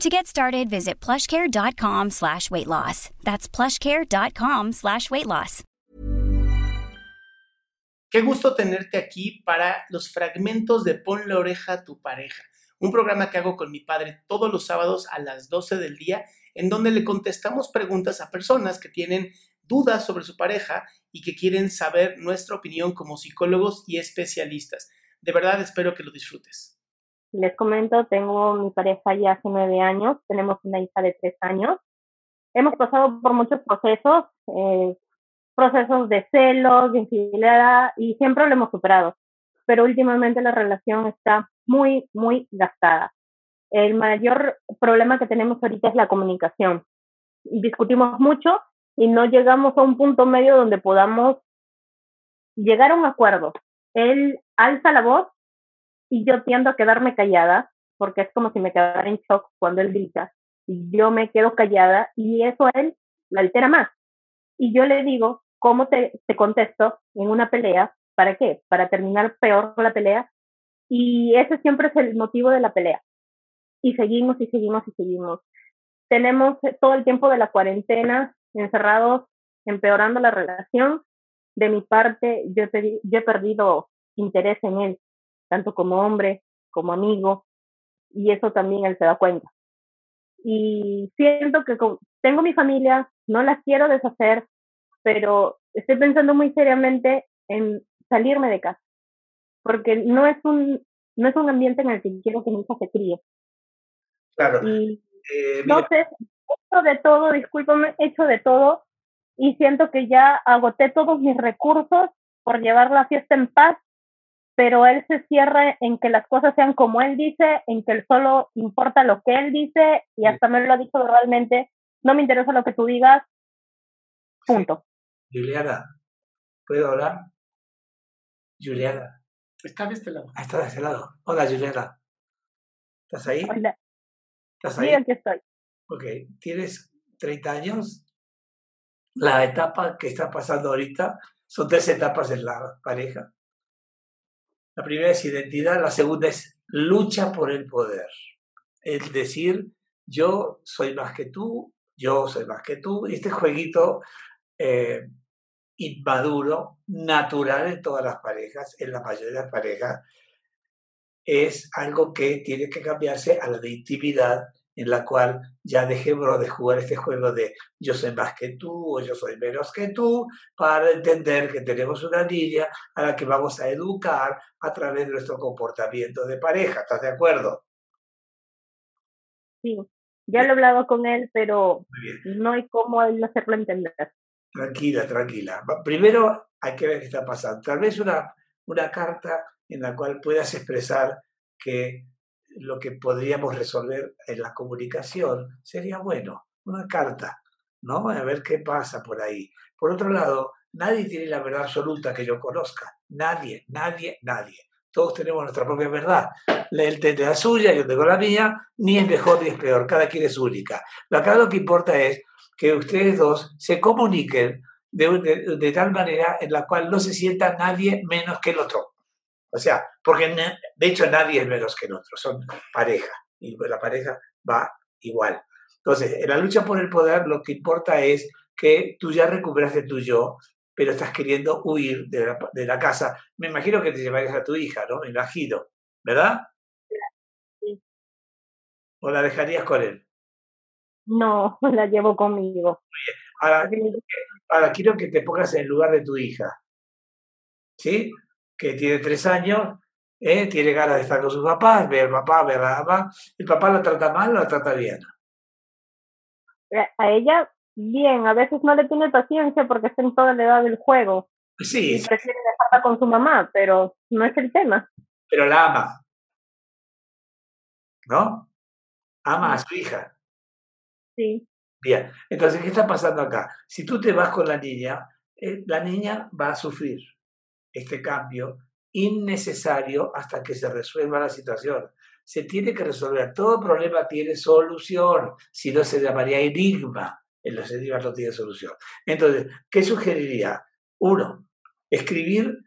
To get started, visit plushcare.com slash weight loss. That's plushcare.com slash weight loss. Qué gusto tenerte aquí para los fragmentos de Pon la oreja a tu pareja, un programa que hago con mi padre todos los sábados a las 12 del día, en donde le contestamos preguntas a personas que tienen dudas sobre su pareja y que quieren saber nuestra opinión como psicólogos y especialistas. De verdad espero que lo disfrutes. Les comento, tengo mi pareja ya hace nueve años, tenemos una hija de tres años. Hemos pasado por muchos procesos, eh, procesos de celos, de infidelidad, y siempre lo hemos superado. Pero últimamente la relación está muy, muy gastada. El mayor problema que tenemos ahorita es la comunicación. Discutimos mucho y no llegamos a un punto medio donde podamos llegar a un acuerdo. Él alza la voz y yo tiendo a quedarme callada, porque es como si me quedara en shock cuando él grita, y yo me quedo callada y eso a él la altera más. Y yo le digo, ¿cómo te, te contesto en una pelea? ¿Para qué? Para terminar peor la pelea. Y ese siempre es el motivo de la pelea. Y seguimos y seguimos y seguimos. Tenemos todo el tiempo de la cuarentena encerrados, empeorando la relación. De mi parte, yo he perdido interés en él tanto como hombre, como amigo, y eso también él se da cuenta. Y siento que tengo mi familia, no la quiero deshacer, pero estoy pensando muy seriamente en salirme de casa, porque no es un, no es un ambiente en el que quiero que mi hija se críe. Claro. Y eh, entonces, hecho de todo, discúlpame, hecho de todo, y siento que ya agoté todos mis recursos por llevar la fiesta en paz pero él se cierra en que las cosas sean como él dice, en que él solo importa lo que él dice y hasta me lo ha dicho verbalmente, no me interesa lo que tú digas, punto. Juliana, ¿puedo hablar? Juliana. Está de este lado. Ah, está de este lado. Hola, Juliana. ¿Estás ahí? Hola. ¿Estás ahí? Sí, aquí estoy. Ok, tienes 30 años. La etapa que está pasando ahorita son tres etapas en la pareja. La primera es identidad, la segunda es lucha por el poder. Es decir, yo soy más que tú, yo soy más que tú. Este jueguito eh, inmaduro, natural en todas las parejas, en la mayoría de las parejas, es algo que tiene que cambiarse a la de intimidad en la cual ya dejemos de jugar este juego de yo soy más que tú o yo soy menos que tú, para entender que tenemos una niña a la que vamos a educar a través de nuestro comportamiento de pareja. ¿Estás de acuerdo? Sí, ya lo he hablado con él, pero no hay cómo hacerlo entender. Tranquila, tranquila. Primero hay que ver qué está pasando. Tal vez una, una carta en la cual puedas expresar que lo que podríamos resolver en la comunicación sería bueno, una carta, ¿no? A ver qué pasa por ahí. Por otro lado, nadie tiene la verdad absoluta que yo conozca. Nadie, nadie, nadie. Todos tenemos nuestra propia verdad. Él tiene la suya, yo tengo la mía, ni es mejor ni es peor, cada quien es única. Acá lo que importa es que ustedes dos se comuniquen de, de tal manera en la cual no se sienta nadie menos que el otro. O sea, porque de hecho nadie es menos que el otro, son pareja y la pareja va igual. Entonces, en la lucha por el poder lo que importa es que tú ya recuperaste tu yo, pero estás queriendo huir de la, de la casa. Me imagino que te llevarías a tu hija, ¿no? Me imagino, ¿verdad? Sí. ¿O la dejarías con él? No, la llevo conmigo. Ahora, ahora quiero que te pongas en el lugar de tu hija. ¿Sí? Que tiene tres años, ¿eh? tiene ganas de estar con sus papás, ver al papá, ver a la mamá. ¿El papá la trata mal la trata bien? A ella, bien. A veces no le tiene paciencia porque está en toda la edad del juego. Sí. Y prefiere dejarla con su mamá, pero no es el tema. Pero la ama. ¿No? Ama a su hija. Sí. Bien, entonces, ¿qué está pasando acá? Si tú te vas con la niña, eh, la niña va a sufrir este cambio innecesario hasta que se resuelva la situación. Se tiene que resolver. Todo problema tiene solución. Si no, se llamaría enigma. En los enigmas no tiene solución. Entonces, ¿qué sugeriría? Uno, escribir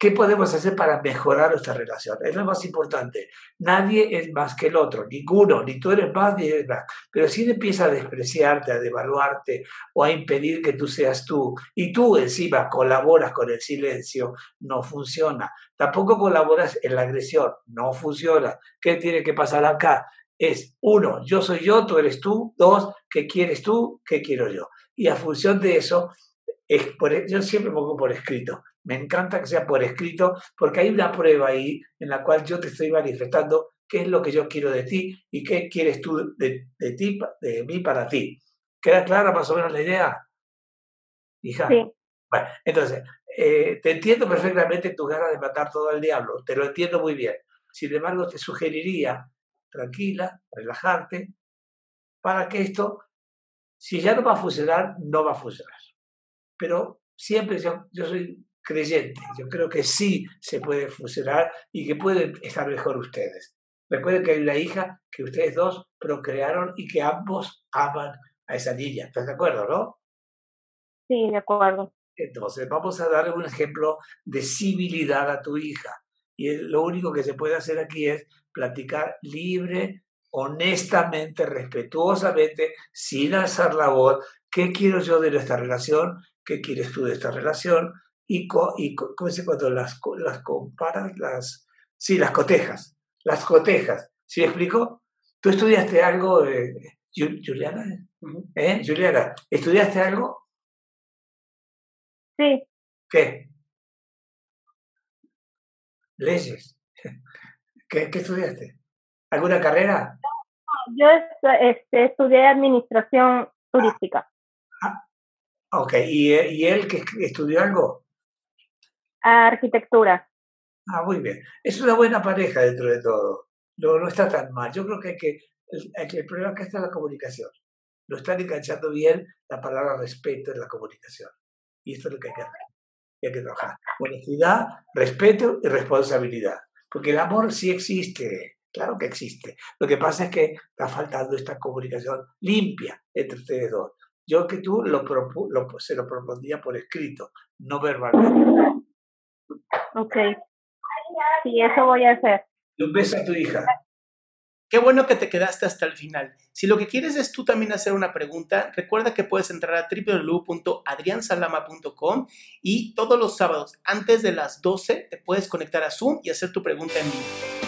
¿Qué podemos hacer para mejorar nuestra relación? Es lo más importante. Nadie es más que el otro, ninguno, ni tú eres más ni eres más. Pero si él empieza a despreciarte, a devaluarte o a impedir que tú seas tú, y tú encima colaboras con el silencio, no funciona. Tampoco colaboras en la agresión, no funciona. ¿Qué tiene que pasar acá? Es uno, yo soy yo, tú eres tú. Dos, ¿qué quieres tú? ¿Qué quiero yo? Y a función de eso, es por, yo siempre pongo por escrito me encanta que sea por escrito porque hay una prueba ahí en la cual yo te estoy manifestando qué es lo que yo quiero de ti y qué quieres tú de, ti, de mí para ti. ¿Queda clara más o menos la idea? Hija. Sí. Bueno, entonces, eh, te entiendo perfectamente tu ganas de matar todo al diablo, te lo entiendo muy bien. Sin embargo, te sugeriría, tranquila, relajarte, para que esto, si ya no va a funcionar, no va a funcionar. Pero siempre yo, yo soy creyente. Yo creo que sí se puede funcionar y que pueden estar mejor ustedes. Recuerden que hay una hija que ustedes dos procrearon y que ambos aman a esa niña. ¿Estás de acuerdo, no? Sí, de acuerdo. Entonces, vamos a darle un ejemplo de civilidad a tu hija. Y lo único que se puede hacer aquí es platicar libre, honestamente, respetuosamente, sin alzar la voz. ¿Qué quiero yo de nuestra relación? ¿Qué quieres tú de esta relación? Y, y ¿cómo se cuando las, las comparas? Las, sí, las cotejas, las cotejas. ¿Sí me explico? ¿Tú estudiaste algo, eh, Juliana? ¿Eh? Juliana, ¿estudiaste algo? Sí. ¿Qué? Leyes. ¿Qué, qué estudiaste? ¿Alguna carrera? Yo este, estudié administración turística. Ah, ok, ¿Y, ¿y él que estudió algo? Arquitectura. Ah, muy bien. Es una buena pareja dentro de todo. No, no está tan mal. Yo creo que, hay que el, el problema acá está la comunicación. Lo están enganchando bien la palabra respeto en la comunicación. Y esto es lo que hay que hacer. Hay que trabajar. Honestidad, respeto y responsabilidad. Porque el amor sí existe. Claro que existe. Lo que pasa es que está faltando esta comunicación limpia entre ustedes dos. Yo que tú lo, lo se lo propondría por escrito, no verbalmente. Ok. Sí, eso voy a hacer. Un beso a tu hija. Qué bueno que te quedaste hasta el final. Si lo que quieres es tú también hacer una pregunta, recuerda que puedes entrar a www.adriansalama.com y todos los sábados antes de las 12 te puedes conectar a Zoom y hacer tu pregunta en vivo.